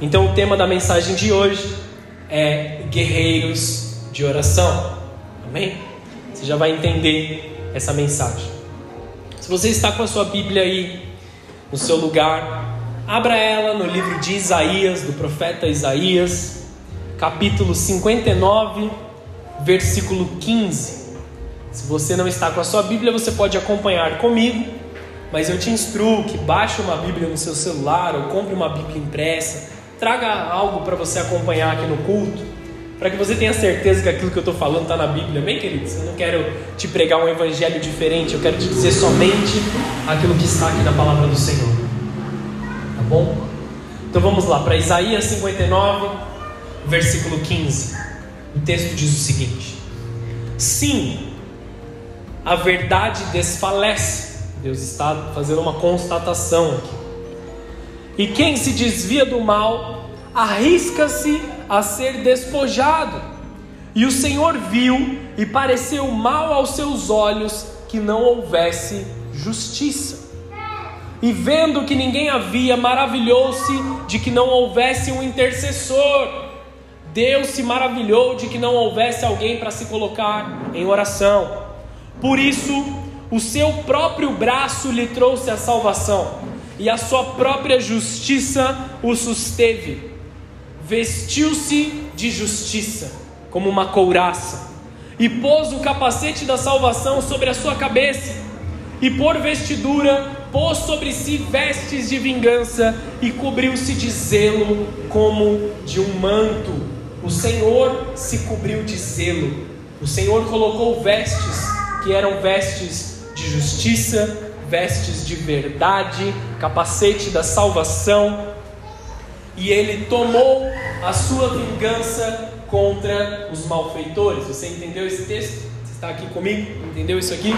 Então, o tema da mensagem de hoje é guerreiros de oração. Amém? Você já vai entender essa mensagem. Se você está com a sua Bíblia aí no seu lugar, abra ela no livro de Isaías, do profeta Isaías, capítulo 59, versículo 15. Se você não está com a sua Bíblia, você pode acompanhar comigo, mas eu te instruo que baixe uma Bíblia no seu celular ou compre uma Bíblia impressa, traga algo para você acompanhar aqui no culto, para que você tenha certeza que aquilo que eu estou falando está na Bíblia, bem queridos? Eu não quero te pregar um evangelho diferente, eu quero te dizer somente aquilo que está aqui na palavra do Senhor, tá bom? Então vamos lá, para Isaías 59, versículo 15. O texto diz o seguinte: Sim, a verdade desfalece. Deus está fazendo uma constatação aqui. E quem se desvia do mal arrisca-se a ser despojado. E o Senhor viu e pareceu mal aos seus olhos que não houvesse justiça. E vendo que ninguém havia, maravilhou-se de que não houvesse um intercessor Deus se maravilhou de que não houvesse alguém para se colocar em oração. Por isso, o seu próprio braço lhe trouxe a salvação, e a sua própria justiça o susteve. Vestiu-se de justiça, como uma couraça, e pôs o capacete da salvação sobre a sua cabeça, e por vestidura pôs sobre si vestes de vingança, e cobriu-se de zelo como de um manto o Senhor se cobriu de zelo. O Senhor colocou vestes que eram vestes de justiça, vestes de verdade, capacete da salvação, e ele tomou a sua vingança contra os malfeitores. Você entendeu esse texto? Você está aqui comigo? Entendeu isso aqui?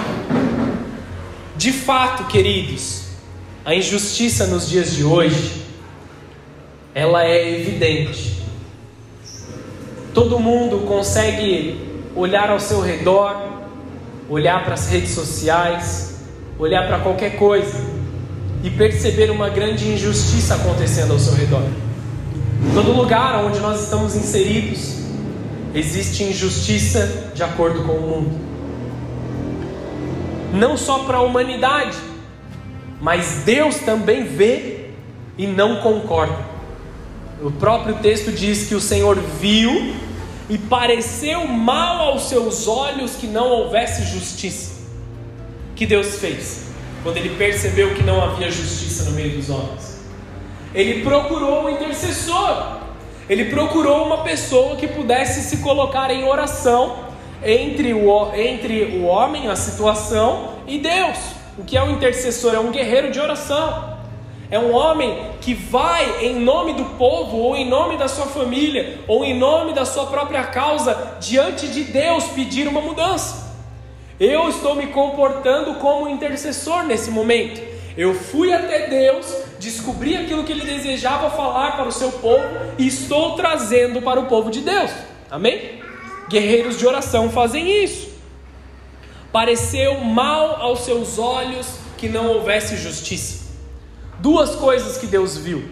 De fato, queridos, a injustiça nos dias de hoje, ela é evidente. Todo mundo consegue olhar ao seu redor, olhar para as redes sociais, olhar para qualquer coisa e perceber uma grande injustiça acontecendo ao seu redor. Todo lugar onde nós estamos inseridos, existe injustiça de acordo com o mundo. Não só para a humanidade, mas Deus também vê e não concorda. O próprio texto diz que o Senhor viu e pareceu mal aos seus olhos que não houvesse justiça. Que Deus fez quando ele percebeu que não havia justiça no meio dos homens? Ele procurou um intercessor. Ele procurou uma pessoa que pudesse se colocar em oração entre o, entre o homem, a situação, e Deus. O que é um intercessor? É um guerreiro de oração. É um homem que vai em nome do povo, ou em nome da sua família, ou em nome da sua própria causa, diante de Deus pedir uma mudança. Eu estou me comportando como intercessor nesse momento. Eu fui até Deus, descobri aquilo que ele desejava falar para o seu povo e estou trazendo para o povo de Deus. Amém? Guerreiros de oração fazem isso. Pareceu mal aos seus olhos que não houvesse justiça. Duas coisas que Deus viu: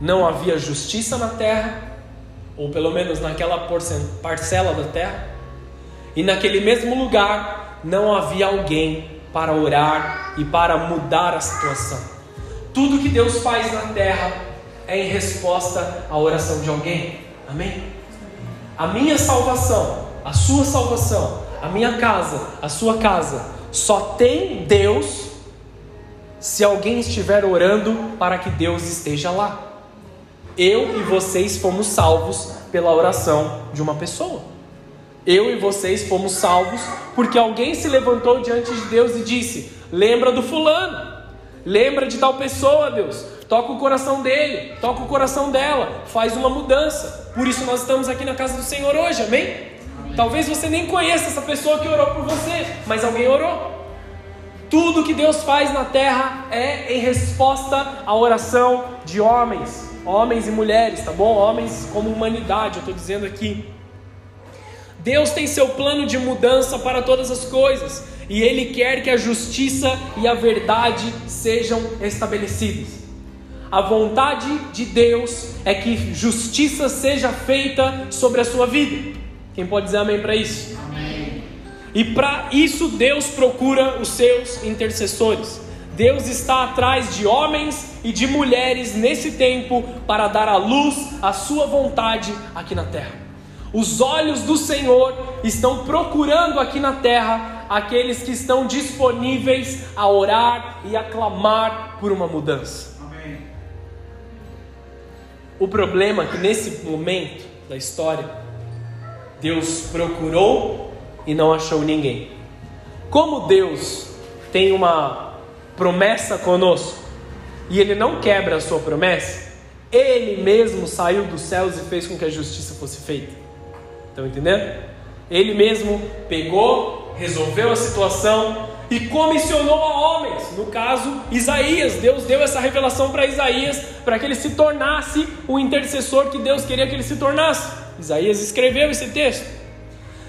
não havia justiça na terra, ou pelo menos naquela parcela da terra, e naquele mesmo lugar não havia alguém para orar e para mudar a situação. Tudo que Deus faz na terra é em resposta à oração de alguém. Amém? A minha salvação, a sua salvação, a minha casa, a sua casa, só tem Deus se alguém estiver orando para que Deus esteja lá. Eu e vocês fomos salvos pela oração de uma pessoa. Eu e vocês fomos salvos porque alguém se levantou diante de Deus e disse: Lembra do fulano, lembra de tal pessoa, Deus. Toca o coração dele, toca o coração dela, faz uma mudança. Por isso nós estamos aqui na casa do Senhor hoje, amém? amém. Talvez você nem conheça essa pessoa que orou por você, mas alguém orou. Tudo que Deus faz na terra é em resposta à oração de homens, homens e mulheres, tá bom? Homens como humanidade, eu estou dizendo aqui. Deus tem seu plano de mudança para todas as coisas e Ele quer que a justiça e a verdade sejam estabelecidas. a vontade de Deus é que justiça seja feita sobre a sua vida. Quem pode dizer amém para isso? Amém. E para isso Deus procura os seus intercessores. Deus está atrás de homens e de mulheres nesse tempo para dar à luz a sua vontade aqui na terra. Os olhos do Senhor estão procurando aqui na terra aqueles que estão disponíveis a orar e a clamar por uma mudança. O problema é que nesse momento da história, Deus procurou e não achou ninguém. Como Deus tem uma promessa conosco e Ele não quebra a sua promessa, Ele mesmo saiu dos céus e fez com que a justiça fosse feita. Estão entendendo? Ele mesmo pegou, resolveu a situação, e comissionou a homens. No caso, Isaías. Deus deu essa revelação para Isaías para que ele se tornasse o intercessor que Deus queria que ele se tornasse. Isaías escreveu esse texto.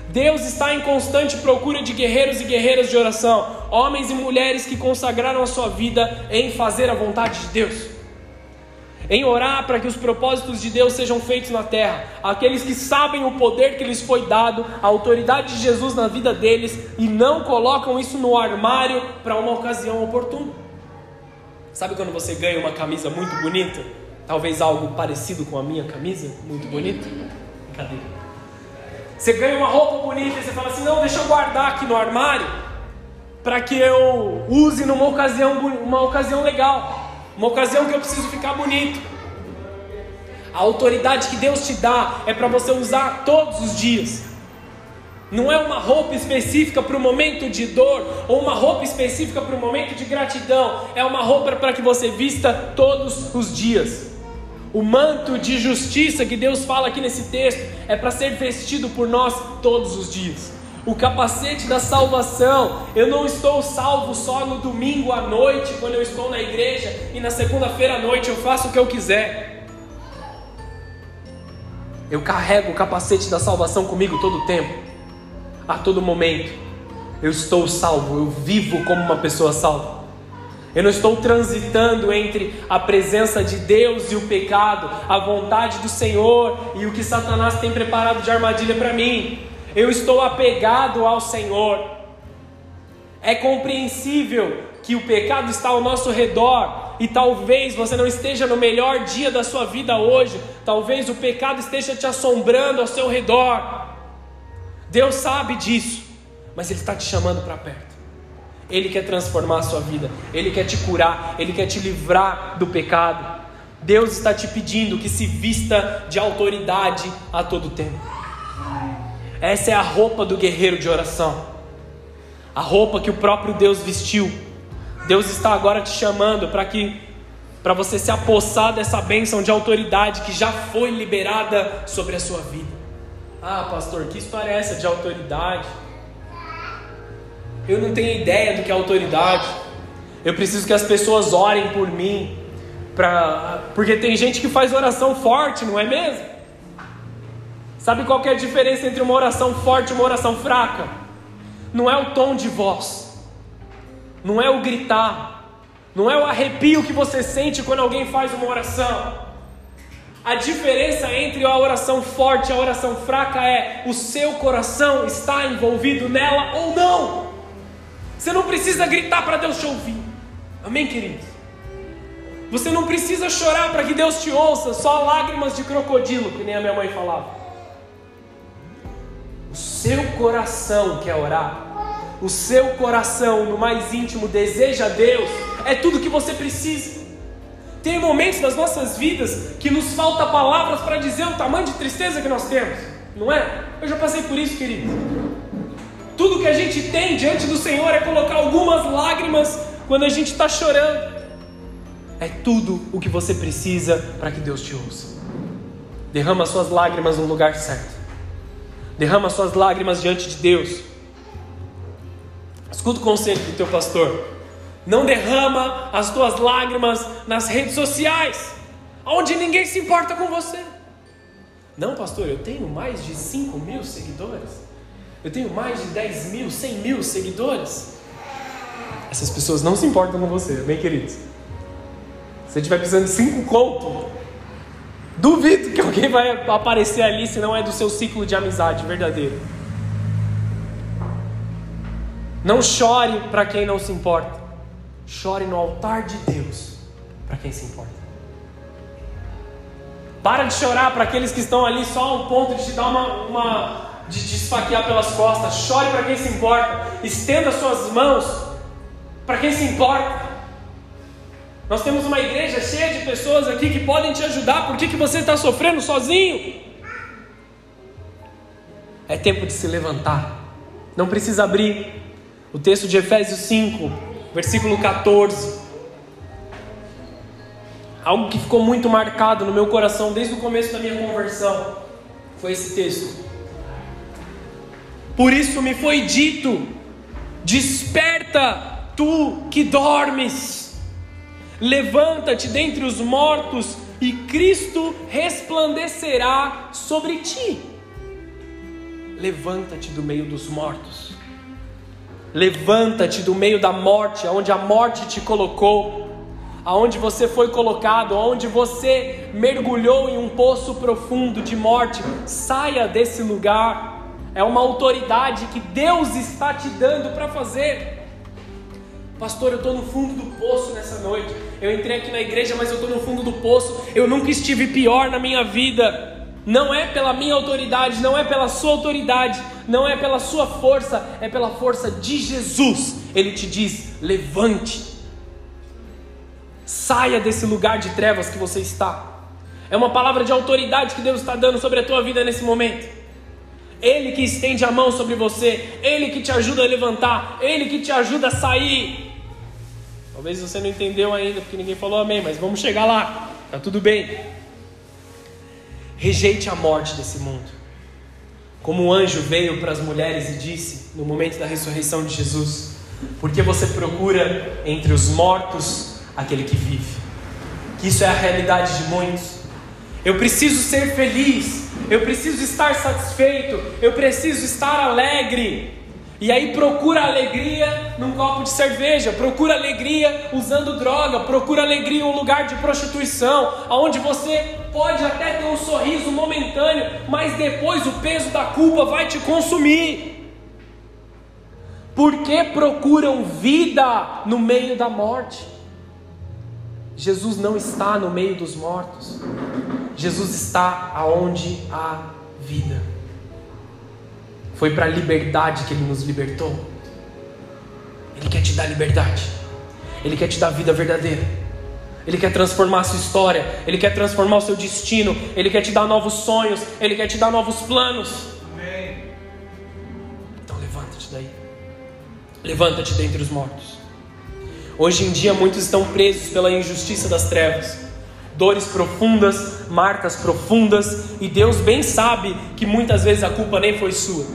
Deus está em constante procura de guerreiros e guerreiras de oração, homens e mulheres que consagraram a sua vida em fazer a vontade de Deus em orar para que os propósitos de Deus sejam feitos na terra. Aqueles que sabem o poder que lhes foi dado, a autoridade de Jesus na vida deles e não colocam isso no armário para uma ocasião oportuna. Sabe quando você ganha uma camisa muito bonita? Talvez algo parecido com a minha camisa, muito bonita? Brincadeira. Você ganha uma roupa bonita e você fala assim: não, deixa eu guardar aqui no armário para que eu use numa ocasião, uma ocasião legal uma ocasião que eu preciso ficar bonito. A autoridade que Deus te dá é para você usar todos os dias. Não é uma roupa específica para o momento de dor ou uma roupa específica para o momento de gratidão. É uma roupa para que você vista todos os dias. O manto de justiça que Deus fala aqui nesse texto é para ser vestido por nós todos os dias o capacete da salvação. Eu não estou salvo só no domingo à noite, quando eu estou na igreja, e na segunda-feira à noite eu faço o que eu quiser. Eu carrego o capacete da salvação comigo todo o tempo, a todo momento. Eu estou salvo, eu vivo como uma pessoa salva. Eu não estou transitando entre a presença de Deus e o pecado, a vontade do Senhor e o que Satanás tem preparado de armadilha para mim eu estou apegado ao Senhor. É compreensível que o pecado está ao nosso redor e talvez você não esteja no melhor dia da sua vida hoje, talvez o pecado esteja te assombrando ao seu redor. Deus sabe disso, mas Ele está te chamando para perto. Ele quer transformar a sua vida, Ele quer te curar, Ele quer te livrar do pecado. Deus está te pedindo que se vista de autoridade a todo tempo. Essa é a roupa do guerreiro de oração. A roupa que o próprio Deus vestiu. Deus está agora te chamando para que para você se apossar dessa bênção de autoridade que já foi liberada sobre a sua vida. Ah, pastor, que história é essa de autoridade? Eu não tenho ideia do que é autoridade. Eu preciso que as pessoas orem por mim, pra... porque tem gente que faz oração forte, não é mesmo? Sabe qual é a diferença entre uma oração forte e uma oração fraca? Não é o tom de voz, não é o gritar, não é o arrepio que você sente quando alguém faz uma oração. A diferença entre a oração forte e a oração fraca é o seu coração está envolvido nela ou não. Você não precisa gritar para Deus te ouvir. Amém, queridos? Você não precisa chorar para que Deus te ouça, só lágrimas de crocodilo, que nem a minha mãe falava o seu coração quer orar, o seu coração no mais íntimo deseja Deus, é tudo que você precisa. Tem momentos das nossas vidas que nos falta palavras para dizer o tamanho de tristeza que nós temos, não é? Eu já passei por isso, querido. Tudo que a gente tem diante do Senhor é colocar algumas lágrimas quando a gente está chorando. É tudo o que você precisa para que Deus te ouça. Derrama suas lágrimas no lugar certo. Derrama suas lágrimas diante de Deus. Escuta o conselho do teu pastor. Não derrama as tuas lágrimas nas redes sociais, onde ninguém se importa com você. Não, pastor, eu tenho mais de 5 mil seguidores. Eu tenho mais de 10 mil, 100 mil seguidores. Essas pessoas não se importam com você, bem queridos. Se você estiver precisando de cinco conto, duvido que alguém vai aparecer ali se não é do seu ciclo de amizade verdadeiro. Não chore para quem não se importa. Chore no altar de Deus para quem se importa. Para de chorar para aqueles que estão ali só ao ponto de te dar uma, uma de te esfaquear pelas costas. Chore para quem se importa. Estenda suas mãos para quem se importa. Nós temos uma igreja cheia de pessoas aqui que podem te ajudar. Por que, que você está sofrendo sozinho? É tempo de se levantar. Não precisa abrir o texto de Efésios 5, versículo 14. Algo que ficou muito marcado no meu coração desde o começo da minha conversão foi esse texto. Por isso me foi dito: desperta, tu que dormes, levanta-te dentre os mortos, e Cristo resplandecerá sobre ti. Levanta-te do meio dos mortos, levanta-te do meio da morte, aonde a morte te colocou, aonde você foi colocado, aonde você mergulhou em um poço profundo de morte, saia desse lugar é uma autoridade que Deus está te dando para fazer. Pastor, eu estou no fundo do poço nessa noite. Eu entrei aqui na igreja, mas eu estou no fundo do poço. Eu nunca estive pior na minha vida. Não é pela minha autoridade, não é pela sua autoridade, não é pela sua força, é pela força de Jesus. Ele te diz: levante, saia desse lugar de trevas que você está. É uma palavra de autoridade que Deus está dando sobre a tua vida nesse momento. Ele que estende a mão sobre você, Ele que te ajuda a levantar, Ele que te ajuda a sair. Talvez você não entendeu ainda, porque ninguém falou amém, mas vamos chegar lá, tá tudo bem. Rejeite a morte desse mundo. Como o anjo veio para as mulheres e disse no momento da ressurreição de Jesus: Porque você procura entre os mortos aquele que vive. Que isso é a realidade de muitos. Eu preciso ser feliz, eu preciso estar satisfeito, eu preciso estar alegre. E aí procura alegria num copo de cerveja, procura alegria usando droga, procura alegria em um lugar de prostituição, aonde você pode até ter um sorriso momentâneo, mas depois o peso da culpa vai te consumir. Por que procuram vida no meio da morte? Jesus não está no meio dos mortos. Jesus está aonde há vida. Foi para a liberdade que ele nos libertou. Ele quer te dar liberdade. Ele quer te dar vida verdadeira. Ele quer transformar a sua história. Ele quer transformar o seu destino. Ele quer te dar novos sonhos. Ele quer te dar novos planos. Amém. Então levanta-te daí. Levanta-te dentre os mortos. Hoje em dia muitos estão presos pela injustiça das trevas dores profundas, marcas profundas, e Deus bem sabe que muitas vezes a culpa nem foi sua.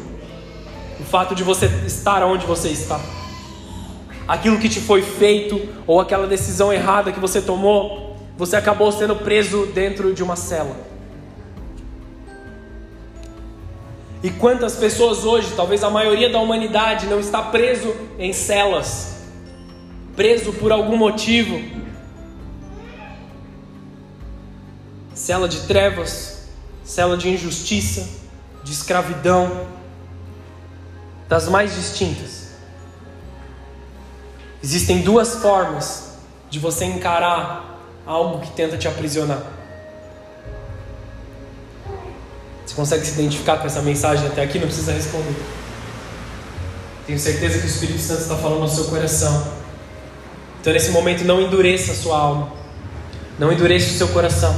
Fato de você estar onde você está, aquilo que te foi feito, ou aquela decisão errada que você tomou, você acabou sendo preso dentro de uma cela. E quantas pessoas hoje, talvez a maioria da humanidade, não está preso em celas, preso por algum motivo, cela de trevas, cela de injustiça, de escravidão, das mais distintas. Existem duas formas de você encarar algo que tenta te aprisionar. Você consegue se identificar com essa mensagem até aqui? Não precisa responder. Tenho certeza que o Espírito Santo está falando no seu coração. Então, nesse momento, não endureça a sua alma. Não endureça o seu coração.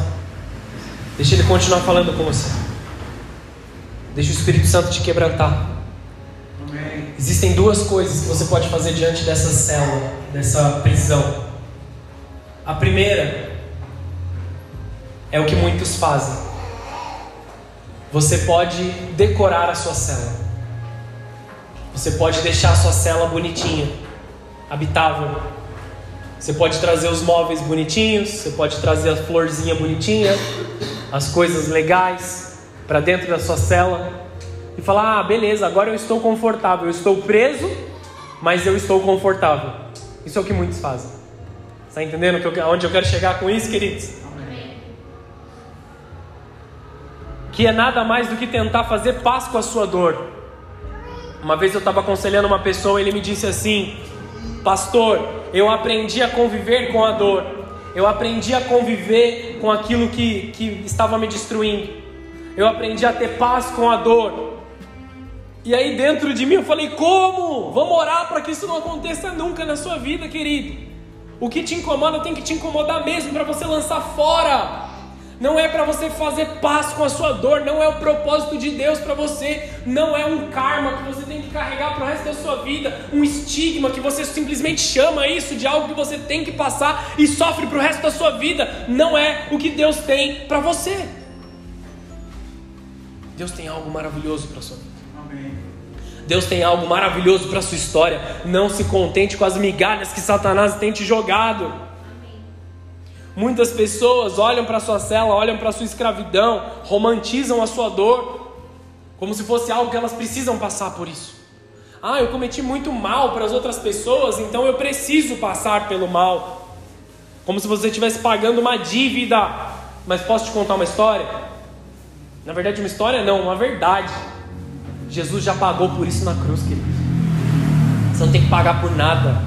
Deixa Ele continuar falando com você. Deixa o Espírito Santo te quebrantar. Existem duas coisas que você pode fazer diante dessa célula, dessa prisão. A primeira é o que muitos fazem. Você pode decorar a sua cela. Você pode deixar a sua cela bonitinha, habitável. Você pode trazer os móveis bonitinhos, você pode trazer a florzinha bonitinha, as coisas legais para dentro da sua cela e falar: ah, beleza, agora eu estou confortável, eu estou preso, mas eu estou confortável. Isso é o que muitos fazem. Está entendendo onde eu quero chegar com isso, queridos? Que é nada mais do que tentar fazer paz com a sua dor. Uma vez eu estava aconselhando uma pessoa, ele me disse assim: Pastor, eu aprendi a conviver com a dor, eu aprendi a conviver com aquilo que, que estava me destruindo, eu aprendi a ter paz com a dor. E aí dentro de mim eu falei: Como? Vamos orar para que isso não aconteça nunca na sua vida, querido. O que te incomoda tem que te incomodar mesmo para você lançar fora. Não é para você fazer paz com a sua dor, não é o propósito de Deus para você, não é um karma que você tem que carregar para o resto da sua vida, um estigma que você simplesmente chama isso de algo que você tem que passar e sofre para o resto da sua vida. Não é o que Deus tem para você. Deus tem algo maravilhoso para sua vida. Deus tem algo maravilhoso para sua história. Não se contente com as migalhas que Satanás tem te jogado. Muitas pessoas olham para sua cela, olham para sua escravidão, romantizam a sua dor, como se fosse algo que elas precisam passar por isso. Ah, eu cometi muito mal para as outras pessoas, então eu preciso passar pelo mal. Como se você estivesse pagando uma dívida. Mas posso te contar uma história? Na verdade, uma história não, uma verdade. Jesus já pagou por isso na cruz, querido. Você não tem que pagar por nada.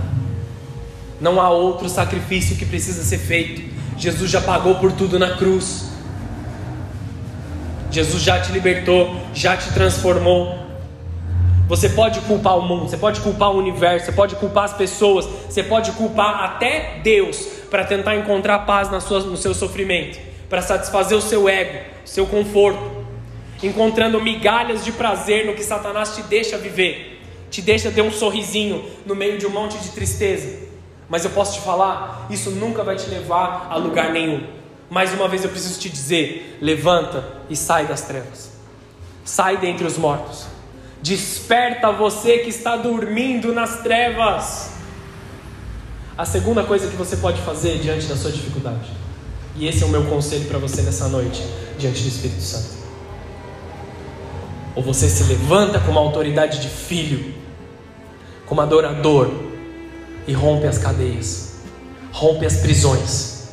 Não há outro sacrifício que precisa ser feito. Jesus já pagou por tudo na cruz. Jesus já te libertou, já te transformou. Você pode culpar o mundo, você pode culpar o universo, você pode culpar as pessoas, você pode culpar até Deus para tentar encontrar paz na sua, no seu sofrimento, para satisfazer o seu ego, seu conforto encontrando migalhas de prazer no que Satanás te deixa viver, te deixa ter um sorrisinho no meio de um monte de tristeza. Mas eu posso te falar, isso nunca vai te levar a lugar nenhum. Mais uma vez eu preciso te dizer: levanta e sai das trevas, sai dentre os mortos, desperta você que está dormindo nas trevas. A segunda coisa que você pode fazer diante da sua dificuldade, e esse é o meu conselho para você nessa noite, diante do Espírito Santo ou você se levanta com uma autoridade de filho, como adorador, e rompe as cadeias, rompe as prisões.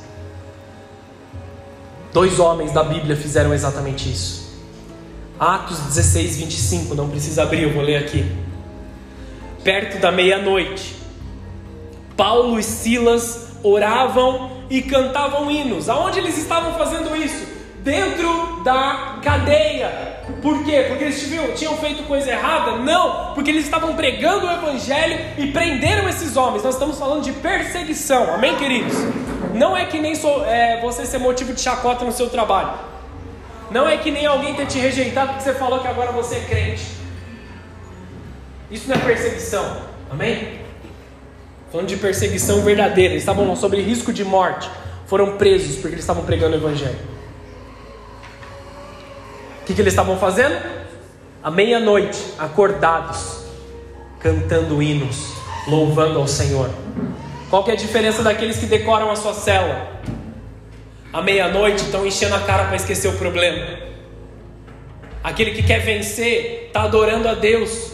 Dois homens da Bíblia fizeram exatamente isso. Atos 16, 25, não precisa abrir, eu vou ler aqui. Perto da meia-noite, Paulo e Silas oravam e cantavam hinos. Aonde eles estavam fazendo isso? Dentro da cadeia. Por quê? Porque eles tinham, tinham feito coisa errada? Não, porque eles estavam pregando o Evangelho e prenderam esses homens. Nós estamos falando de perseguição, amém, queridos? Não é que nem sou, é, você ser motivo de chacota no seu trabalho. Não é que nem alguém ter te rejeitado porque você falou que agora você é crente. Isso não é perseguição, amém? Falando de perseguição verdadeira, eles estavam sob risco de morte, foram presos porque eles estavam pregando o Evangelho. O que, que eles estavam fazendo? À meia-noite, acordados, cantando hinos, louvando ao Senhor. Qual que é a diferença daqueles que decoram a sua cela? À meia-noite estão enchendo a cara para esquecer o problema. Aquele que quer vencer está adorando a Deus,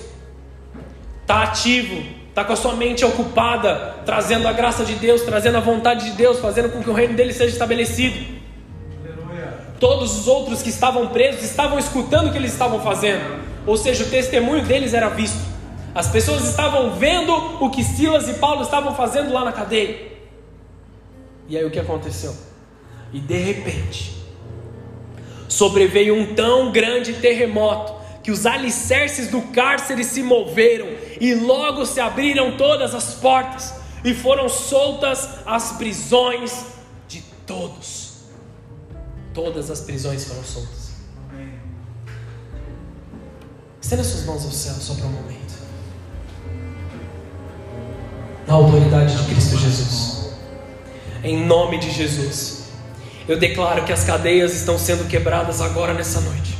está ativo, está com a sua mente ocupada, trazendo a graça de Deus, trazendo a vontade de Deus, fazendo com que o reino dele seja estabelecido. Todos os outros que estavam presos estavam escutando o que eles estavam fazendo, ou seja, o testemunho deles era visto. As pessoas estavam vendo o que Silas e Paulo estavam fazendo lá na cadeia. E aí o que aconteceu? E de repente, sobreveio um tão grande terremoto que os alicerces do cárcere se moveram e logo se abriram todas as portas e foram soltas as prisões de todos todas as prisões foram soltas. Estenda suas mãos ao céu só para um momento. Na autoridade de Cristo Jesus. Em nome de Jesus. Eu declaro que as cadeias estão sendo quebradas agora nessa noite.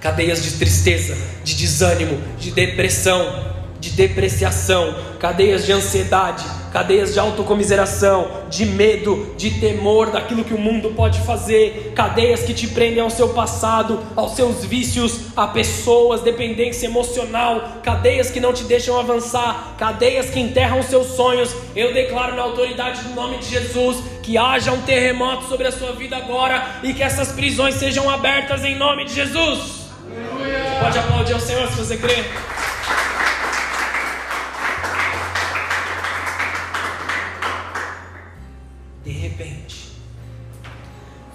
Cadeias de tristeza, de desânimo, de depressão, de depreciação, cadeias de ansiedade, cadeias de autocomiseração, de medo, de temor daquilo que o mundo pode fazer, cadeias que te prendem ao seu passado, aos seus vícios, a pessoas, dependência emocional, cadeias que não te deixam avançar, cadeias que enterram seus sonhos. Eu declaro na autoridade do nome de Jesus que haja um terremoto sobre a sua vida agora e que essas prisões sejam abertas em nome de Jesus. Aleluia. Pode aplaudir ao Senhor se você crê.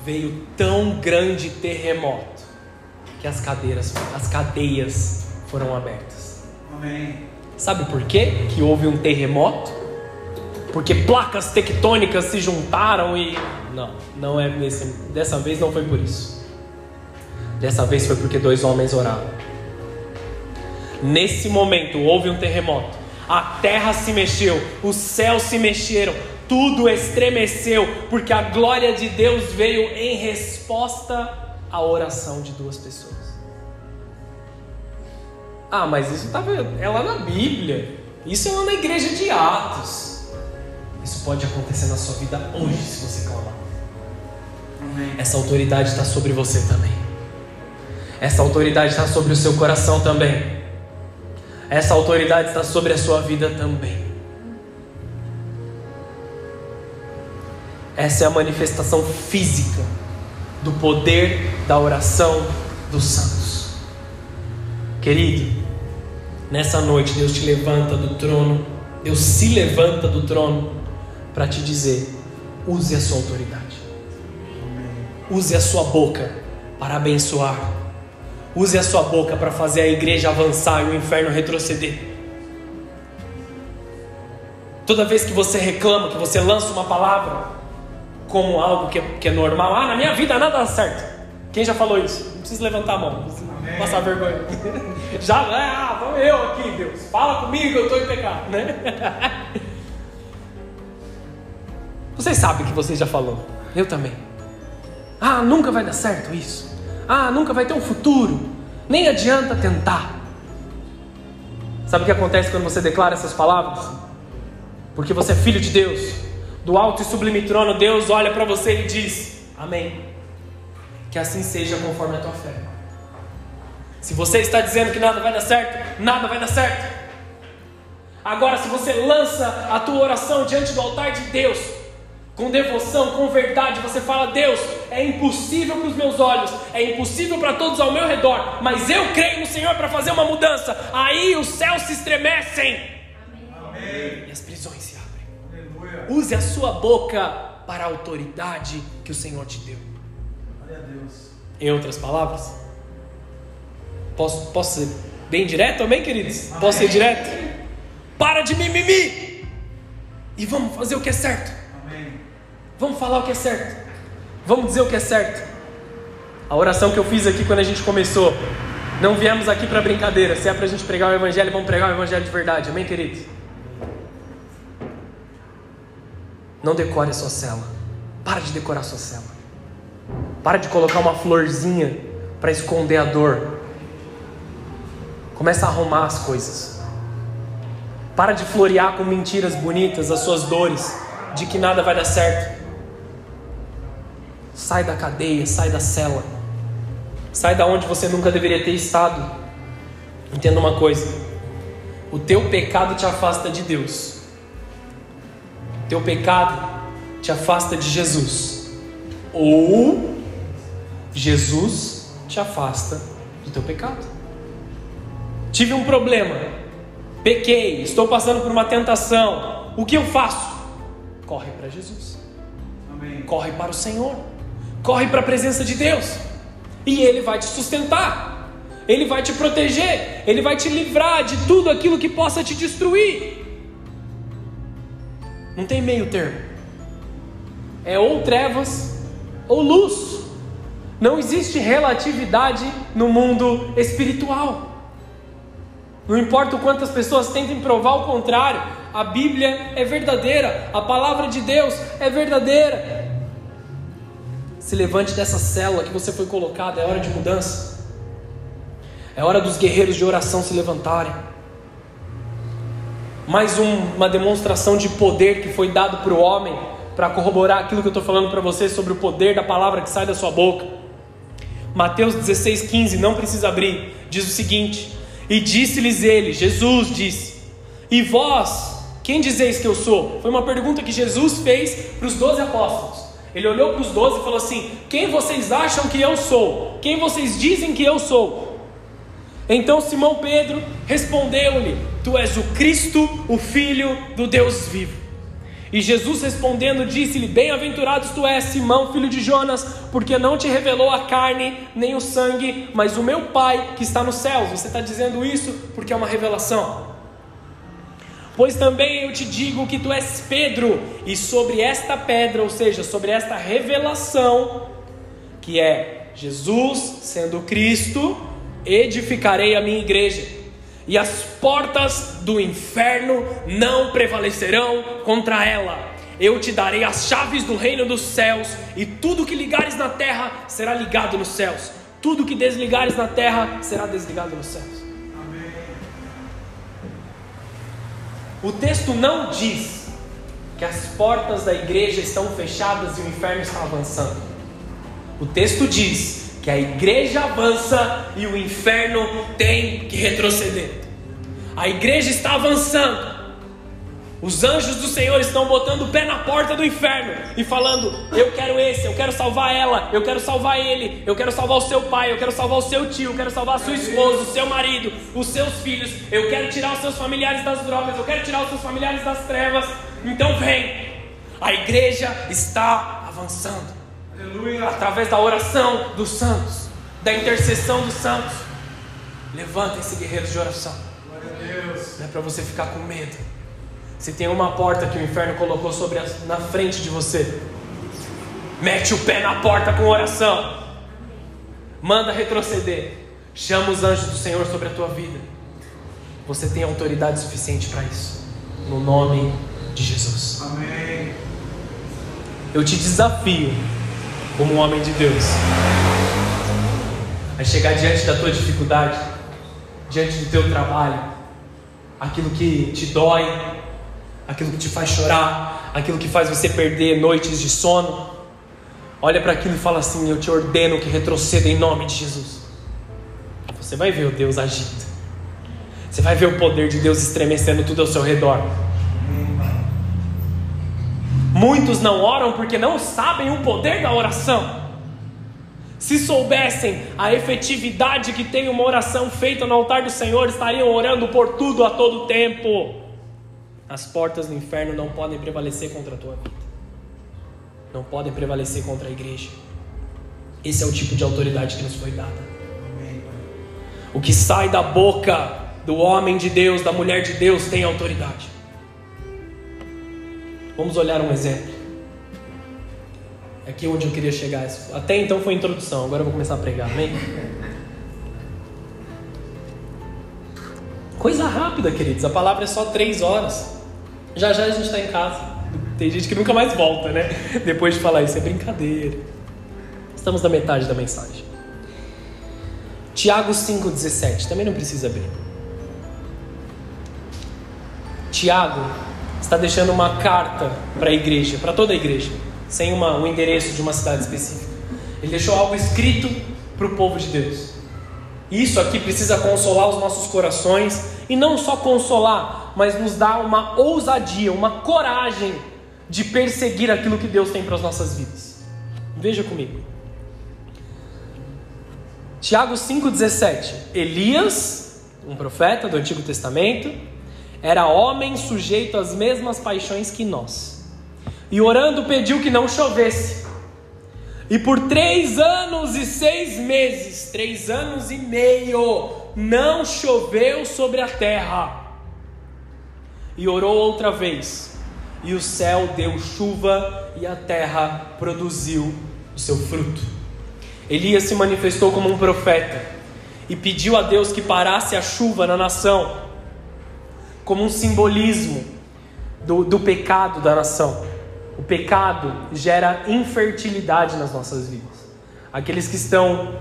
Veio tão grande terremoto que as cadeiras, as cadeias foram abertas. Amém. Sabe por quê que houve um terremoto? Porque placas tectônicas se juntaram e não, não é nesse, dessa vez não foi por isso. Dessa vez foi porque dois homens oraram. Nesse momento houve um terremoto. A terra se mexeu, os céus se mexeram, tudo estremeceu, porque a glória de Deus veio em resposta à oração de duas pessoas. Ah, mas isso estava é lá na Bíblia. Isso é lá na igreja de Atos. Isso pode acontecer na sua vida hoje, se você clamar. Essa autoridade está sobre você também. Essa autoridade está sobre o seu coração também. Essa autoridade está sobre a sua vida também. Essa é a manifestação física do poder da oração dos santos. Querido, nessa noite Deus te levanta do trono, Deus se levanta do trono para te dizer: use a sua autoridade, use a sua boca para abençoar, use a sua boca para fazer a igreja avançar e o inferno retroceder. Toda vez que você reclama, que você lança uma palavra, como algo que é, que é normal. Ah, na minha vida nada dá certo. Quem já falou isso? Não precisa levantar a mão, não precisa passar vergonha. já, ah, vamos eu aqui, Deus. Fala comigo, eu estou em pecado, né? Vocês sabem que você já falou. Eu também. Ah, nunca vai dar certo isso. Ah, nunca vai ter um futuro. Nem adianta tentar. Sabe o que acontece quando você declara essas palavras? Porque você é filho de Deus do alto e sublime trono, Deus olha para você e diz: Amém. Que assim seja conforme a tua fé. Se você está dizendo que nada vai dar certo, nada vai dar certo. Agora, se você lança a tua oração diante do altar de Deus, com devoção, com verdade, você fala: Deus, é impossível para os meus olhos, é impossível para todos ao meu redor, mas eu creio no Senhor para fazer uma mudança. Aí os céus se estremecem Amém. e as prisões se Use a sua boca para a autoridade que o Senhor te deu. Em outras palavras, posso, posso ser bem direto, amém, queridos? Amém. Posso ser direto? Para de mimimi e vamos fazer o que é certo. Amém. Vamos falar o que é certo. Vamos dizer o que é certo. A oração que eu fiz aqui quando a gente começou. Não viemos aqui para brincadeira. Se é para a gente pregar o Evangelho, vamos pregar o Evangelho de verdade. Amém, queridos? Não decore a sua cela. Para de decorar a sua cela. Para de colocar uma florzinha para esconder a dor. Começa a arrumar as coisas. Para de florear com mentiras bonitas as suas dores, de que nada vai dar certo. Sai da cadeia, sai da cela. Sai da onde você nunca deveria ter estado. Entenda uma coisa: o teu pecado te afasta de Deus. Teu pecado te afasta de Jesus. Ou Jesus te afasta do teu pecado. Tive um problema. Pequei, estou passando por uma tentação. O que eu faço? Corre para Jesus. Amém. Corre para o Senhor. Corre para a presença de Deus. E Ele vai te sustentar. Ele vai te proteger. Ele vai te livrar de tudo aquilo que possa te destruir. Não tem meio termo. É ou trevas ou luz. Não existe relatividade no mundo espiritual. Não importa o quanto as pessoas tentem provar o contrário, a Bíblia é verdadeira, a palavra de Deus é verdadeira. Se levante dessa célula que você foi colocado, é hora de mudança. É hora dos guerreiros de oração se levantarem. Mais um, uma demonstração de poder que foi dado para o homem, para corroborar aquilo que eu estou falando para você sobre o poder da palavra que sai da sua boca. Mateus 16, 15, não precisa abrir, diz o seguinte: E disse-lhes ele, Jesus disse, E vós, quem dizeis que eu sou? Foi uma pergunta que Jesus fez para os doze apóstolos. Ele olhou para os doze e falou assim: Quem vocês acham que eu sou? Quem vocês dizem que eu sou? Então Simão Pedro respondeu-lhe: Tu és o Cristo, o Filho do Deus vivo. E Jesus respondendo disse-lhe: Bem-aventurados tu és, Simão, filho de Jonas, porque não te revelou a carne nem o sangue, mas o meu Pai que está nos céus. Você está dizendo isso porque é uma revelação. Pois também eu te digo que tu és Pedro, e sobre esta pedra, ou seja, sobre esta revelação, que é Jesus sendo Cristo, edificarei a minha igreja, e as portas do inferno não prevalecerão contra ela. Eu te darei as chaves do reino dos céus, e tudo que ligares na terra será ligado nos céus, tudo que desligares na terra será desligado nos céus. O texto não diz que as portas da igreja estão fechadas e o inferno está avançando. O texto diz que a igreja avança e o inferno tem que retroceder. A igreja está avançando, os anjos do Senhor estão botando o pé na porta do inferno e falando: Eu quero esse, eu quero salvar ela, eu quero salvar ele, eu quero salvar o seu pai, eu quero salvar o seu tio, eu quero salvar a sua esposa, o seu marido, os seus filhos, eu quero tirar os seus familiares das drogas, eu quero tirar os seus familiares das trevas. Então vem, a igreja está avançando Aleluia. através da oração dos santos, da intercessão dos santos. Levantem-se, guerreiros de oração. Não é para você ficar com medo. Se tem uma porta que o inferno colocou sobre a, na frente de você, mete o pé na porta com oração. Manda retroceder. Chama os anjos do Senhor sobre a tua vida. Você tem autoridade suficiente para isso. No nome de Jesus. Amém. Eu te desafio, como um homem de Deus, a chegar diante da tua dificuldade, diante do teu trabalho, aquilo que te dói, aquilo que te faz chorar, aquilo que faz você perder noites de sono. Olha para aquilo e fala assim: Eu te ordeno que retroceda em nome de Jesus. Você vai ver o Deus agindo. Você vai ver o poder de Deus estremecendo tudo ao seu redor. Muitos não oram porque não sabem o poder da oração. Se soubessem a efetividade que tem uma oração feita no altar do Senhor, estariam orando por tudo a todo tempo. As portas do inferno não podem prevalecer contra a tua vida. Não podem prevalecer contra a igreja. Esse é o tipo de autoridade que nos foi dada. O que sai da boca do homem de Deus, da mulher de Deus, tem autoridade. Vamos olhar um exemplo. Aqui é onde eu queria chegar. Até então foi introdução, agora eu vou começar a pregar, amém? Coisa rápida, queridos. A palavra é só três horas. Já já a gente está em casa. Tem gente que nunca mais volta, né? Depois de falar isso, é brincadeira. Estamos na metade da mensagem. Tiago 5,17, também não precisa abrir. Tiago está deixando uma carta para a igreja, para toda a igreja, sem uma, um endereço de uma cidade específica. Ele deixou algo escrito para o povo de Deus. Isso aqui precisa consolar os nossos corações e não só consolar, mas nos dá uma ousadia, uma coragem de perseguir aquilo que Deus tem para as nossas vidas. Veja comigo. Tiago 5,17: Elias, um profeta do Antigo Testamento, era homem sujeito às mesmas paixões que nós, e orando pediu que não chovesse. E por três anos e seis meses, três anos e meio, não choveu sobre a terra. E orou outra vez, e o céu deu chuva, e a terra produziu o seu fruto. Elias se manifestou como um profeta e pediu a Deus que parasse a chuva na nação, como um simbolismo do, do pecado da nação. O pecado gera infertilidade nas nossas vidas. Aqueles que estão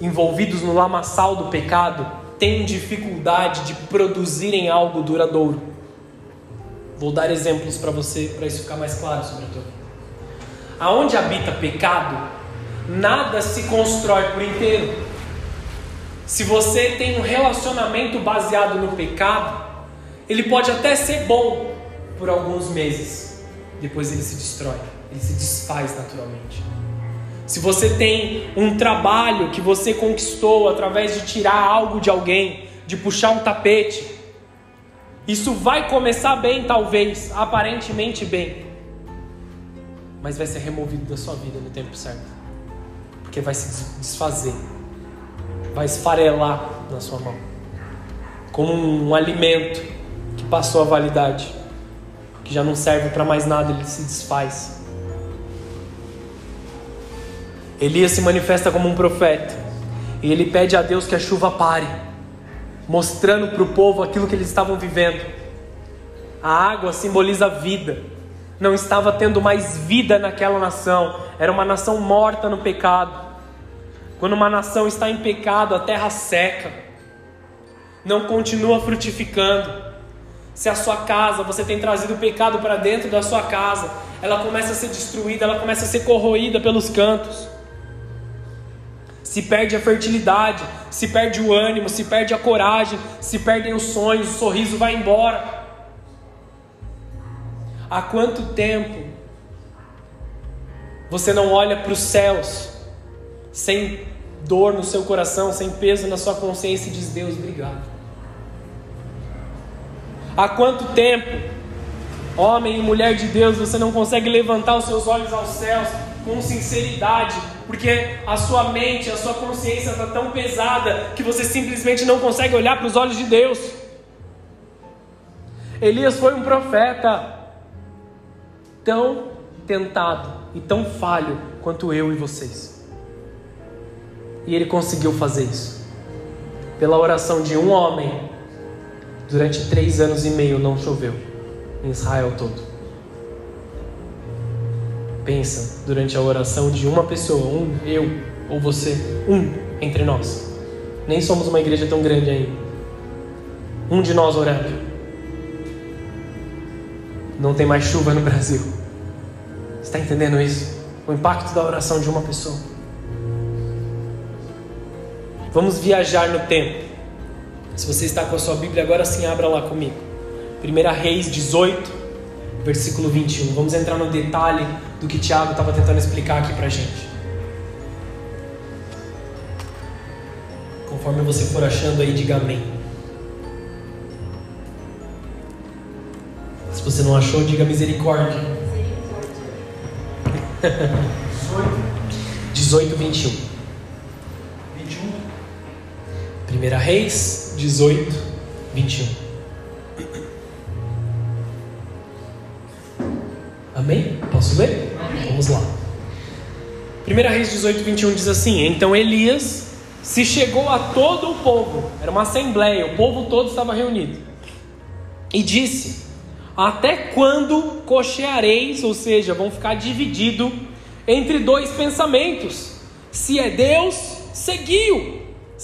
envolvidos no lamaçal do pecado têm dificuldade de produzirem algo duradouro. Vou dar exemplos para você, para isso ficar mais claro sobre a tua vida. Aonde habita pecado, nada se constrói por inteiro. Se você tem um relacionamento baseado no pecado, ele pode até ser bom por alguns meses, depois ele se destrói, ele se desfaz naturalmente. Se você tem um trabalho que você conquistou através de tirar algo de alguém, de puxar um tapete, isso vai começar bem, talvez, aparentemente bem, mas vai ser removido da sua vida no tempo certo, porque vai se desfazer, vai esfarelar na sua mão, como um alimento passou a validade, que já não serve para mais nada, ele se desfaz. Elias se manifesta como um profeta e ele pede a Deus que a chuva pare mostrando para o povo aquilo que eles estavam vivendo. A água simboliza vida. Não estava tendo mais vida naquela nação, era uma nação morta no pecado. Quando uma nação está em pecado, a terra seca, não continua frutificando. Se a sua casa, você tem trazido o pecado para dentro da sua casa, ela começa a ser destruída, ela começa a ser corroída pelos cantos se perde a fertilidade, se perde o ânimo, se perde a coragem, se perdem os sonhos, o sorriso vai embora. Há quanto tempo você não olha para os céus sem dor no seu coração, sem peso na sua consciência e diz: Deus, obrigado. Há quanto tempo, homem e mulher de Deus, você não consegue levantar os seus olhos aos céus com sinceridade, porque a sua mente, a sua consciência está tão pesada que você simplesmente não consegue olhar para os olhos de Deus. Elias foi um profeta tão tentado e tão falho quanto eu e vocês. E ele conseguiu fazer isso. Pela oração de um homem, durante três anos e meio não choveu em Israel todo. Pensa durante a oração de uma pessoa, um, eu ou você, um entre nós. Nem somos uma igreja tão grande ainda. Um de nós orando. Não tem mais chuva no Brasil. Está entendendo isso? O impacto da oração de uma pessoa. Vamos viajar no tempo. Se você está com a sua Bíblia, agora sim abra lá comigo. 1 Reis 18, versículo 21. Vamos entrar no detalhe do que Tiago estava tentando explicar aqui para gente. Conforme você for achando aí, diga amém. Se você não achou, diga misericórdia. 18, 21. 21. Primeira Reis, 18, 21. Amém? Posso ler? Amém. Vamos lá. 1 Reis 18, 21 diz assim: Então Elias se chegou a todo o povo, era uma assembleia, o povo todo estava reunido, e disse: Até quando cocheareis, ou seja, vão ficar dividido entre dois pensamentos? Se é Deus, seguiu,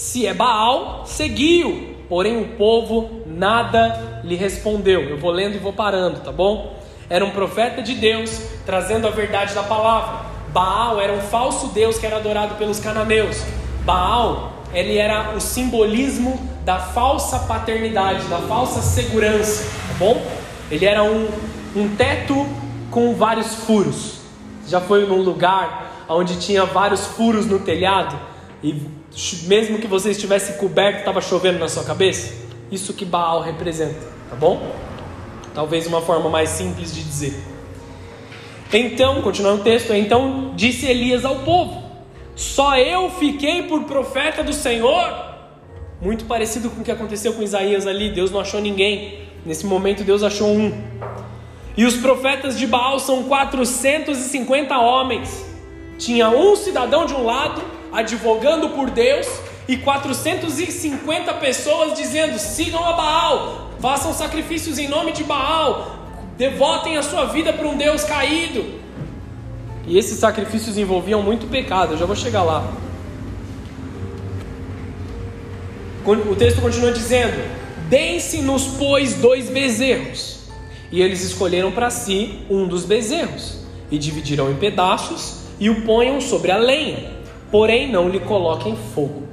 se é Baal, seguiu. Porém o povo nada lhe respondeu. Eu vou lendo e vou parando, tá bom? era um profeta de Deus trazendo a verdade da palavra. Baal era um falso deus que era adorado pelos cananeus. Baal, ele era o simbolismo da falsa paternidade, da falsa segurança, tá bom? Ele era um, um teto com vários furos. Já foi num lugar onde tinha vários furos no telhado e mesmo que você estivesse coberto, estava chovendo na sua cabeça? Isso que Baal representa, tá bom? Talvez uma forma mais simples de dizer. Então, continuando o texto, então disse Elias ao povo: Só eu fiquei por profeta do Senhor. Muito parecido com o que aconteceu com Isaías ali. Deus não achou ninguém. Nesse momento, Deus achou um. E os profetas de Baal são 450 homens. Tinha um cidadão de um lado, advogando por Deus, e 450 pessoas dizendo: sigam a Baal, façam sacrifícios em nome de Baal, devotem a sua vida para um Deus caído. E esses sacrifícios envolviam muito pecado, eu já vou chegar lá. O texto continua dizendo: Deem-se-nos, pois, dois bezerros, E eles escolheram para si um dos bezerros, e dividirão em pedaços, e o ponham sobre a lenha, porém não lhe coloquem fogo.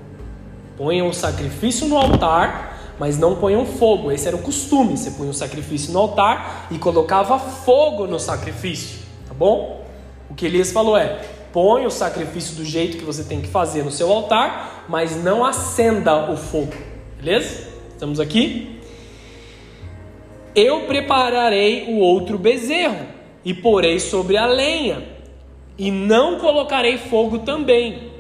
Ponham o sacrifício no altar, mas não ponham fogo. Esse era o costume. Você punha o sacrifício no altar e colocava fogo no sacrifício, tá bom? O que Elias falou é: põe o sacrifício do jeito que você tem que fazer no seu altar, mas não acenda o fogo. Beleza? Estamos aqui? Eu prepararei o outro bezerro e porei sobre a lenha, e não colocarei fogo também.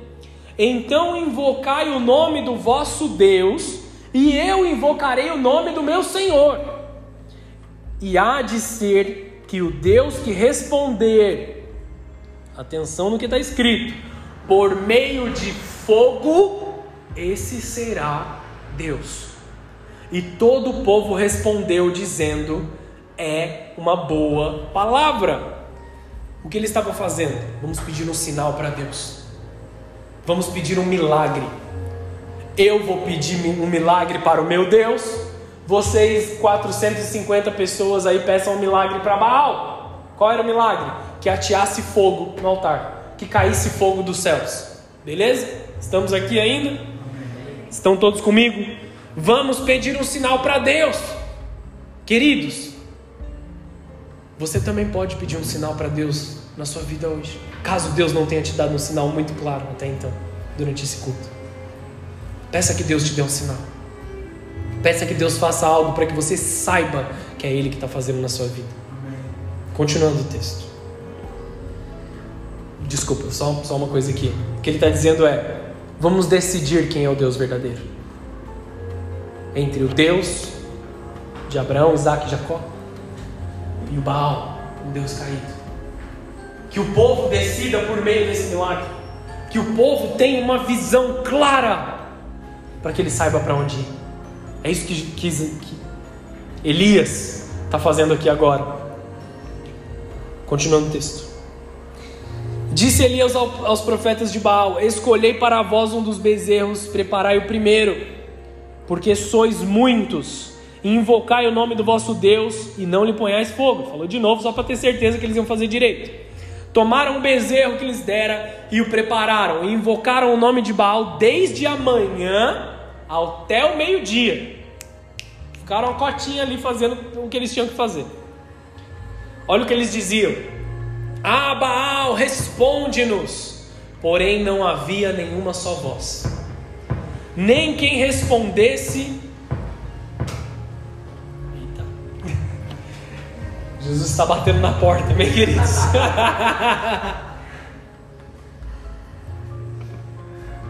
Então invocai o nome do vosso Deus, e eu invocarei o nome do meu Senhor. E há de ser que o Deus que responder, atenção no que está escrito, por meio de fogo, esse será Deus. E todo o povo respondeu, dizendo: É uma boa palavra. O que eles estavam fazendo? Vamos pedir um sinal para Deus. Vamos pedir um milagre. Eu vou pedir um milagre para o meu Deus. Vocês, 450 pessoas aí, peçam um milagre para Baal. Qual era o milagre? Que ateasse fogo no altar, que caísse fogo dos céus. Beleza? Estamos aqui ainda? Estão todos comigo? Vamos pedir um sinal para Deus. Queridos, você também pode pedir um sinal para Deus na sua vida hoje. Caso Deus não tenha te dado um sinal muito claro até então, durante esse culto. Peça que Deus te dê um sinal. Peça que Deus faça algo para que você saiba que é Ele que está fazendo na sua vida. Continuando o texto. Desculpa, só, só uma coisa aqui. O que ele está dizendo é: vamos decidir quem é o Deus verdadeiro entre o Deus de Abraão, Isaac e Jacó e o Baal, o Deus caído. Que o povo decida por meio desse milagre. Que o povo tenha uma visão clara para que ele saiba para onde ir. É isso que, que, que Elias está fazendo aqui agora. Continuando o texto. Disse Elias aos profetas de Baal: Escolhei para vós um dos bezerros, preparai o primeiro porque sois muitos, invocai o nome do vosso Deus e não lhe ponhais fogo. Falou de novo, só para ter certeza que eles iam fazer direito. Tomaram o bezerro que lhes dera e o prepararam, e invocaram o nome de Baal desde a manhã até o meio-dia. Ficaram a cotinha ali fazendo o que eles tinham que fazer. Olha o que eles diziam: Ah, Baal, responde-nos. Porém, não havia nenhuma só voz nem quem respondesse. Jesus está batendo na porta, meus queridos.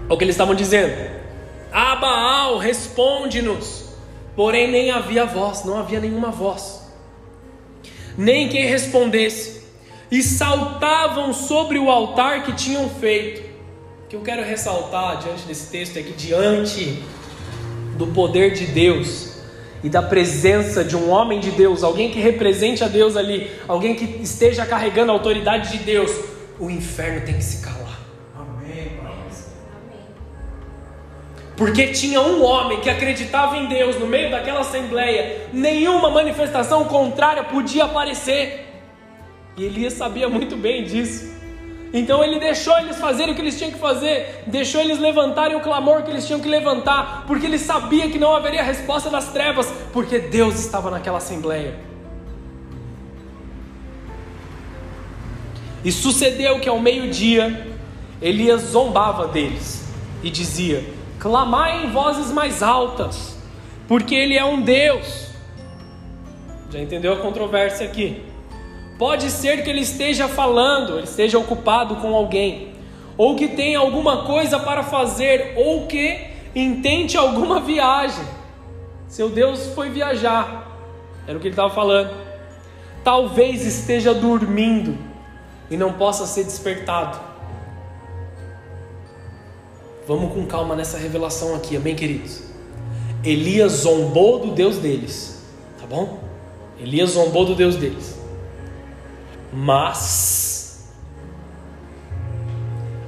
o que eles estavam dizendo? Abaal, responde-nos. Porém, nem havia voz, não havia nenhuma voz, nem quem respondesse. E saltavam sobre o altar que tinham feito o que eu quero ressaltar diante desse texto é que, diante do poder de Deus e da presença de um homem de Deus, alguém que represente a Deus ali, alguém que esteja carregando a autoridade de Deus, o inferno tem que se calar. Amém. Porque tinha um homem que acreditava em Deus no meio daquela assembleia, nenhuma manifestação contrária podia aparecer. E Elias sabia muito bem disso. Então ele deixou eles fazerem o que eles tinham que fazer, deixou eles levantarem o clamor que eles tinham que levantar, porque ele sabia que não haveria resposta das trevas, porque Deus estava naquela assembleia. E sucedeu que ao meio-dia Elias zombava deles e dizia: Clamai em vozes mais altas, porque ele é um Deus. Já entendeu a controvérsia aqui? Pode ser que ele esteja falando, ele esteja ocupado com alguém, ou que tenha alguma coisa para fazer, ou que intente alguma viagem. Seu Deus foi viajar, era o que ele estava falando. Talvez esteja dormindo e não possa ser despertado. Vamos com calma nessa revelação aqui, amém, queridos? Elias zombou do Deus deles, tá bom? Elias zombou do Deus deles. Mas,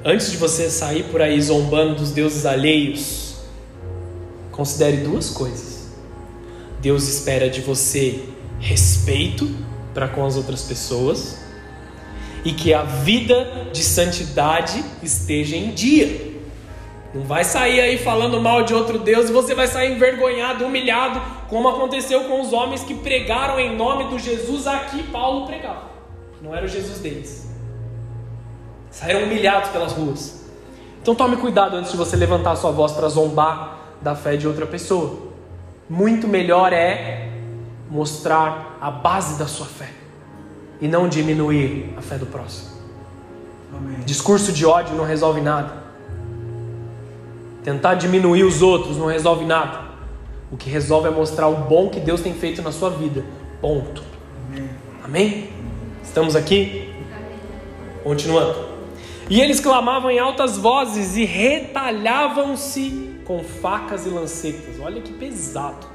antes de você sair por aí zombando dos deuses alheios, considere duas coisas. Deus espera de você respeito para com as outras pessoas e que a vida de santidade esteja em dia. Não vai sair aí falando mal de outro Deus e você vai sair envergonhado, humilhado, como aconteceu com os homens que pregaram em nome do Jesus aqui Paulo pregava. Não era o Jesus deles. Saíram humilhados pelas ruas. Então tome cuidado antes de você levantar a sua voz para zombar da fé de outra pessoa. Muito melhor é mostrar a base da sua fé e não diminuir a fé do próximo. Amém. Discurso de ódio não resolve nada. Tentar diminuir os outros não resolve nada. O que resolve é mostrar o bom que Deus tem feito na sua vida. Ponto. Amém? Amém? Estamos aqui? Continuando. E eles clamavam em altas vozes e retalhavam-se com facas e lancetas. Olha que pesado.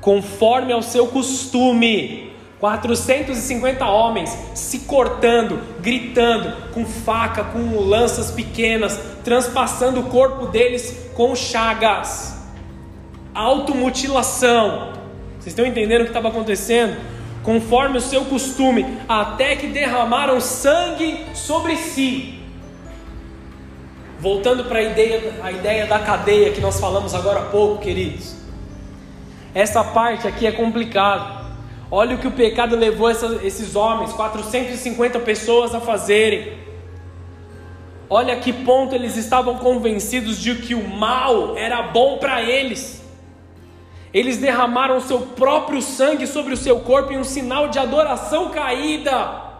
Conforme ao seu costume, 450 homens se cortando, gritando, com faca, com lanças pequenas, transpassando o corpo deles com chagas. Automutilação. Vocês estão entendendo o que estava acontecendo? Conforme o seu costume, até que derramaram sangue sobre si. Voltando para a ideia, a ideia da cadeia que nós falamos agora há pouco, queridos. Essa parte aqui é complicada. Olha o que o pecado levou esses homens, 450 pessoas, a fazerem. Olha a que ponto eles estavam convencidos de que o mal era bom para eles. Eles derramaram seu próprio sangue sobre o seu corpo em um sinal de adoração caída.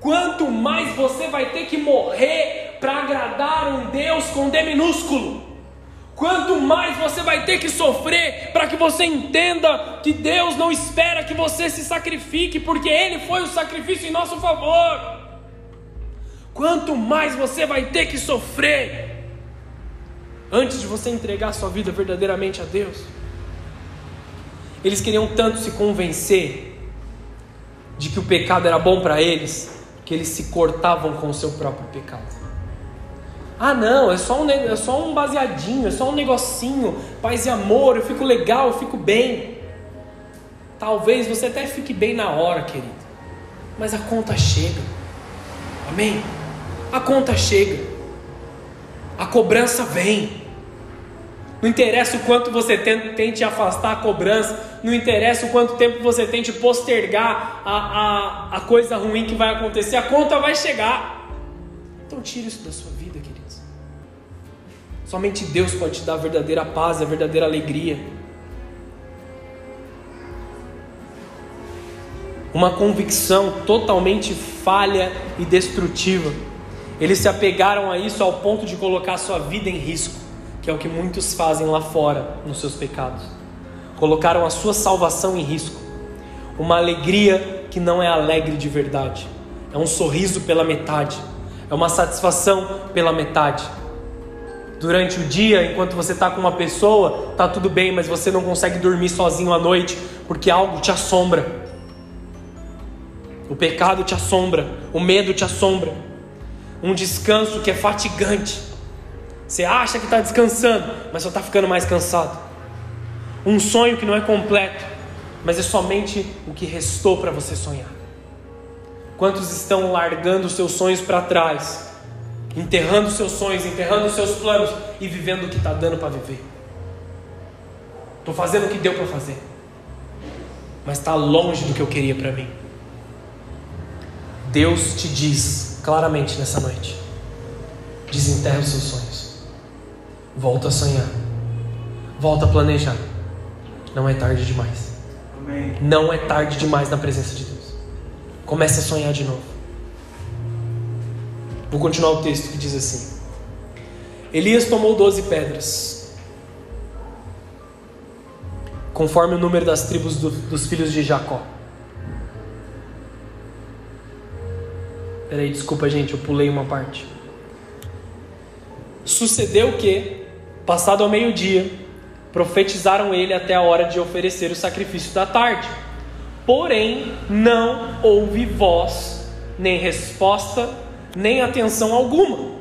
Quanto mais você vai ter que morrer para agradar um Deus com D minúsculo. Quanto mais você vai ter que sofrer para que você entenda que Deus não espera que você se sacrifique, porque Ele foi o sacrifício em nosso favor. Quanto mais você vai ter que sofrer antes de você entregar sua vida verdadeiramente a Deus. Eles queriam tanto se convencer de que o pecado era bom para eles, que eles se cortavam com o seu próprio pecado. Ah, não, é só, um, é só um baseadinho, é só um negocinho, paz e amor, eu fico legal, eu fico bem. Talvez você até fique bem na hora, querido, mas a conta chega. Amém? A conta chega. A cobrança vem. Não interessa o quanto você tente afastar a cobrança, não interessa o quanto tempo você tente postergar a, a, a coisa ruim que vai acontecer, a conta vai chegar. Então tire isso da sua vida. Somente Deus pode te dar a verdadeira paz a verdadeira alegria. Uma convicção totalmente falha e destrutiva. Eles se apegaram a isso ao ponto de colocar sua vida em risco, que é o que muitos fazem lá fora nos seus pecados. Colocaram a sua salvação em risco. Uma alegria que não é alegre de verdade. É um sorriso pela metade. É uma satisfação pela metade durante o dia, enquanto você está com uma pessoa, tá tudo bem, mas você não consegue dormir sozinho à noite porque algo te assombra. O pecado te assombra, o medo te assombra. Um descanso que é fatigante. Você acha que está descansando, mas só está ficando mais cansado. Um sonho que não é completo, mas é somente o que restou para você sonhar. Quantos estão largando os seus sonhos para trás enterrando seus sonhos, enterrando seus planos e vivendo o que está dando para viver. Estou fazendo o que deu para fazer, mas está longe do que eu queria para mim. Deus te diz claramente nessa noite: desenterra os seus sonhos, volta a sonhar, volta a planejar. Não é tarde demais. Amém. Não é tarde demais na presença de Deus. Comece a sonhar de novo. Vou continuar o texto que diz assim: Elias tomou doze pedras, conforme o número das tribos do, dos filhos de Jacó. Peraí, desculpa, gente, eu pulei uma parte. Sucedeu que, passado ao meio-dia, profetizaram ele até a hora de oferecer o sacrifício da tarde. Porém, não houve voz, nem resposta nem atenção alguma.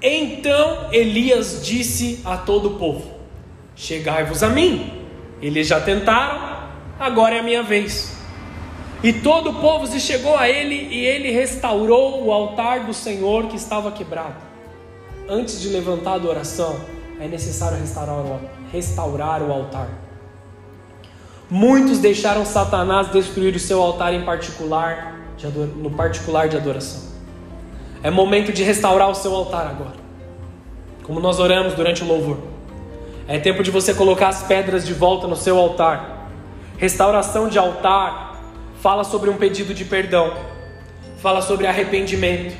Então Elias disse a todo o povo: Chegai-vos a mim. Eles já tentaram, agora é a minha vez. E todo o povo se chegou a ele e ele restaurou o altar do Senhor que estava quebrado. Antes de levantar a adoração, é necessário restaurar o, restaurar o altar. Muitos deixaram Satanás destruir o seu altar em particular, no particular de adoração. É momento de restaurar o seu altar agora. Como nós oramos durante o louvor. É tempo de você colocar as pedras de volta no seu altar. Restauração de altar fala sobre um pedido de perdão, fala sobre arrependimento,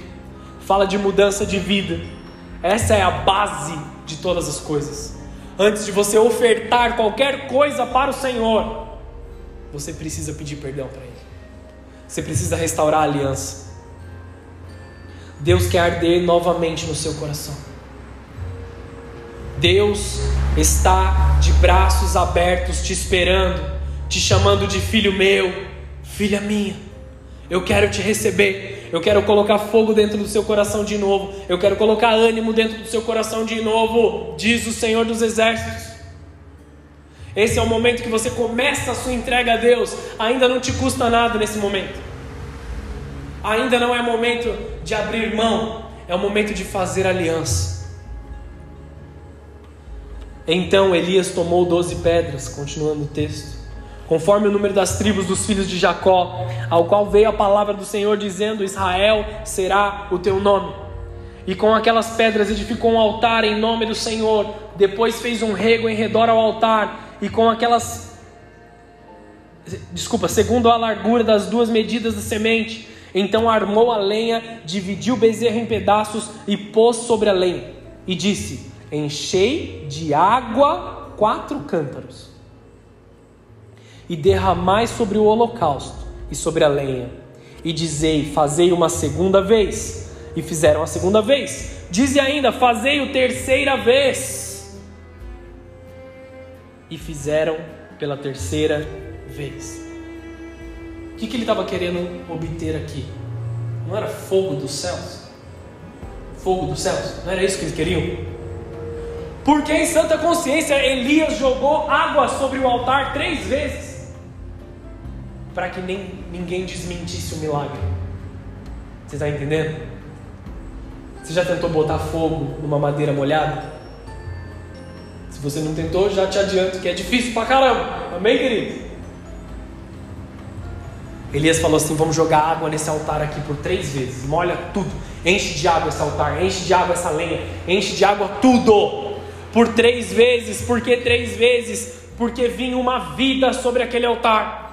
fala de mudança de vida. Essa é a base de todas as coisas. Antes de você ofertar qualquer coisa para o Senhor, você precisa pedir perdão para Ele. Você precisa restaurar a aliança. Deus quer arder novamente no seu coração. Deus está de braços abertos te esperando, te chamando de filho meu, filha minha. Eu quero te receber. Eu quero colocar fogo dentro do seu coração de novo. Eu quero colocar ânimo dentro do seu coração de novo, diz o Senhor dos Exércitos. Esse é o momento que você começa a sua entrega a Deus. Ainda não te custa nada nesse momento. Ainda não é momento de abrir mão, é o momento de fazer aliança. Então Elias tomou doze pedras, continuando o texto, conforme o número das tribos dos filhos de Jacó, ao qual veio a palavra do Senhor dizendo: Israel será o teu nome. E com aquelas pedras edificou um altar em nome do Senhor. Depois fez um rego em redor ao altar, e com aquelas. Desculpa, segundo a largura das duas medidas da semente, então armou a lenha, dividiu o bezerro em pedaços e pôs sobre a lenha. E disse: Enchei de água quatro cântaros, e derramai sobre o holocausto e sobre a lenha. E dizei: Fazei uma segunda vez. E fizeram a segunda vez. Dize ainda: Fazei o terceira vez. E fizeram pela terceira vez. O que, que ele estava querendo obter aqui? Não era fogo dos céus? Fogo dos céus? Não era isso que eles queriam? Porque em santa consciência Elias jogou água sobre o altar três vezes para que nem, ninguém desmentisse o milagre. Você está entendendo? Você já tentou botar fogo numa madeira molhada? Se você não tentou, já te adianto que é difícil pra caramba. Amém, querido? Elias falou assim: vamos jogar água nesse altar aqui por três vezes, molha tudo, enche de água esse altar, enche de água essa lenha, enche de água tudo, por três vezes, por que três vezes? Porque vinha uma vida sobre aquele altar,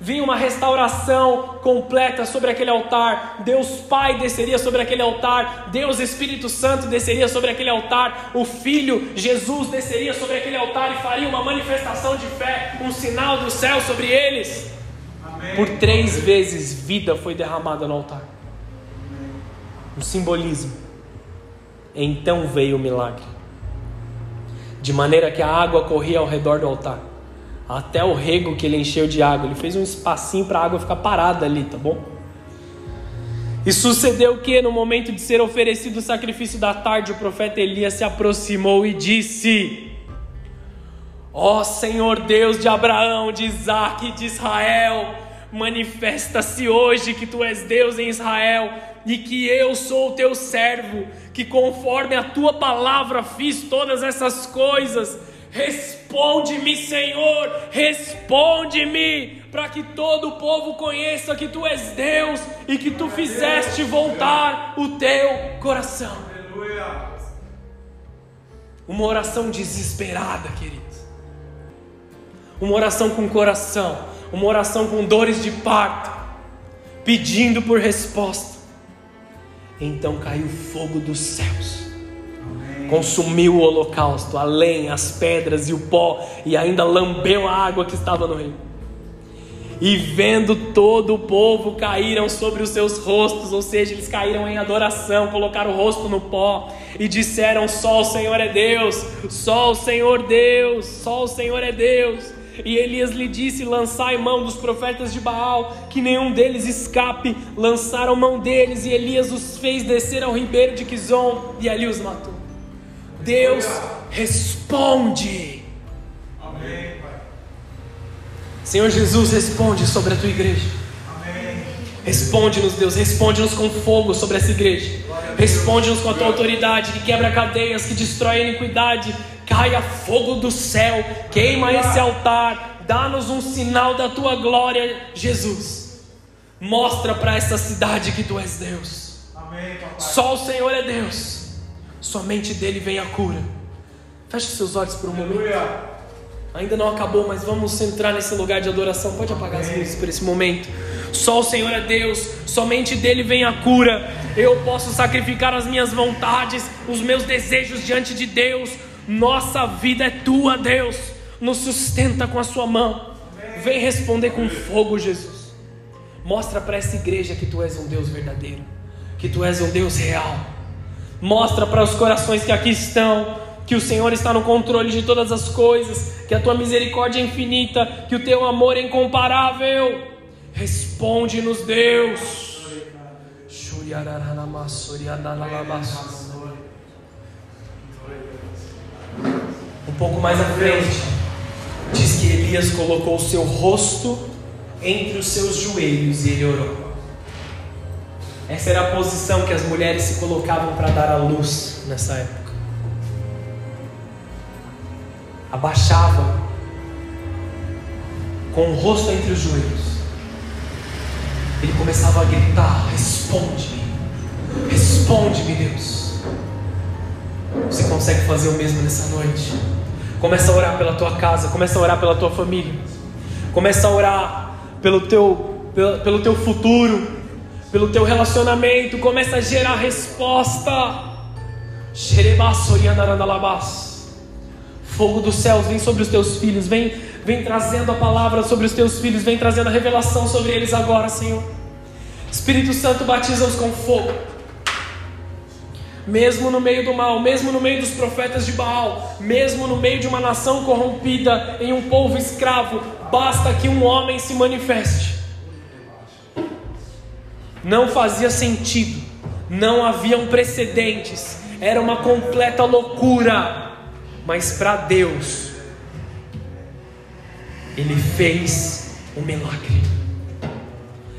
vinha uma restauração completa sobre aquele altar, Deus Pai desceria sobre aquele altar, Deus Espírito Santo desceria sobre aquele altar, o Filho Jesus desceria sobre aquele altar e faria uma manifestação de fé, um sinal do céu sobre eles. Por três vezes vida foi derramada no altar. Um simbolismo. Então veio o milagre. De maneira que a água corria ao redor do altar. Até o rego que ele encheu de água. Ele fez um espacinho para a água ficar parada ali, tá bom? E sucedeu que, no momento de ser oferecido o sacrifício da tarde, o profeta Elias se aproximou e disse: Ó oh, Senhor Deus de Abraão, de Isaac e de Israel, manifesta-se hoje que tu és Deus em Israel e que eu sou o teu servo, que conforme a tua palavra fiz todas essas coisas. Responde-me, Senhor, responde-me, para que todo o povo conheça que tu és Deus e que tu fizeste voltar o teu coração. Uma oração desesperada, queridos. Uma oração com coração uma oração com dores de parto, pedindo por resposta. Então caiu fogo dos céus. Consumiu o holocausto, a lenha, as pedras e o pó, e ainda lambeu a água que estava no rio. E vendo todo o povo, caíram sobre os seus rostos, ou seja, eles caíram em adoração, colocaram o rosto no pó e disseram: Só o Senhor é Deus, só o Senhor Deus, só o Senhor é Deus. E Elias lhe disse: Lançai mão dos profetas de Baal, que nenhum deles escape. Lançaram mão deles, e Elias os fez descer ao ribeiro de Quizon, e ali os matou. Deus responde. Amém, Senhor Jesus, responde sobre a tua igreja. Responde-nos, Deus, responde-nos com fogo sobre essa igreja. Responde-nos com a tua autoridade que quebra cadeias, que destrói a iniquidade. Caia fogo do céu, queima esse altar, dá-nos um sinal da tua glória, Jesus. Mostra para essa cidade que tu és Deus. Só o Senhor é Deus. Somente dele vem a cura. Feche seus olhos por um momento. Ainda não acabou, mas vamos entrar nesse lugar de adoração. Pode apagar as luzes por esse momento. Só o Senhor é Deus, somente dele vem a cura. Eu posso sacrificar as minhas vontades, os meus desejos diante de Deus. Nossa vida é tua, Deus. Nos sustenta com a sua mão. Vem responder com fogo, Jesus. Mostra para essa igreja que tu és um Deus verdadeiro, que tu és um Deus real. Mostra para os corações que aqui estão que o Senhor está no controle de todas as coisas, que a tua misericórdia é infinita, que o teu amor é incomparável. Responde-nos, Deus. Um pouco mais à frente, diz que Elias colocou o seu rosto entre os seus joelhos e ele orou. Essa era a posição que as mulheres se colocavam para dar à luz nessa época. abaixava com o rosto entre os joelhos. Ele começava a gritar: Responde-me, responde-me, Deus. Você consegue fazer o mesmo nessa noite? Começa a orar pela tua casa, começa a orar pela tua família, começa a orar pelo teu, pelo, pelo teu futuro, pelo teu relacionamento, começa a gerar resposta. Fogo dos céus, vem sobre os teus filhos, vem, vem trazendo a palavra sobre os teus filhos, vem trazendo a revelação sobre eles agora, Senhor. Espírito Santo, batiza-os com fogo. Mesmo no meio do mal, mesmo no meio dos profetas de Baal, mesmo no meio de uma nação corrompida, em um povo escravo, basta que um homem se manifeste. Não fazia sentido, não haviam precedentes, era uma completa loucura mas para Deus, Ele fez um milagre.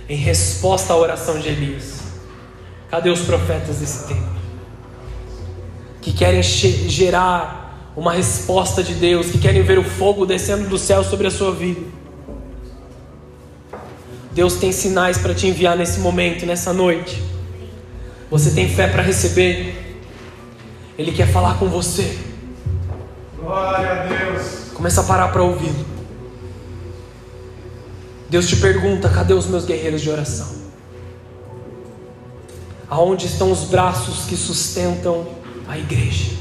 Em resposta à oração de Elias. Cadê os profetas desse tempo? Que querem gerar uma resposta de Deus, que querem ver o fogo descendo do céu sobre a sua vida. Deus tem sinais para te enviar nesse momento, nessa noite. Você tem fé para receber? Ele quer falar com você. Glória a Deus. Começa a parar para ouvi-lo. Deus te pergunta: cadê os meus guerreiros de oração? Aonde estão os braços que sustentam a igreja?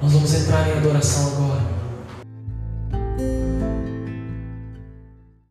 Nós vamos entrar em adoração agora.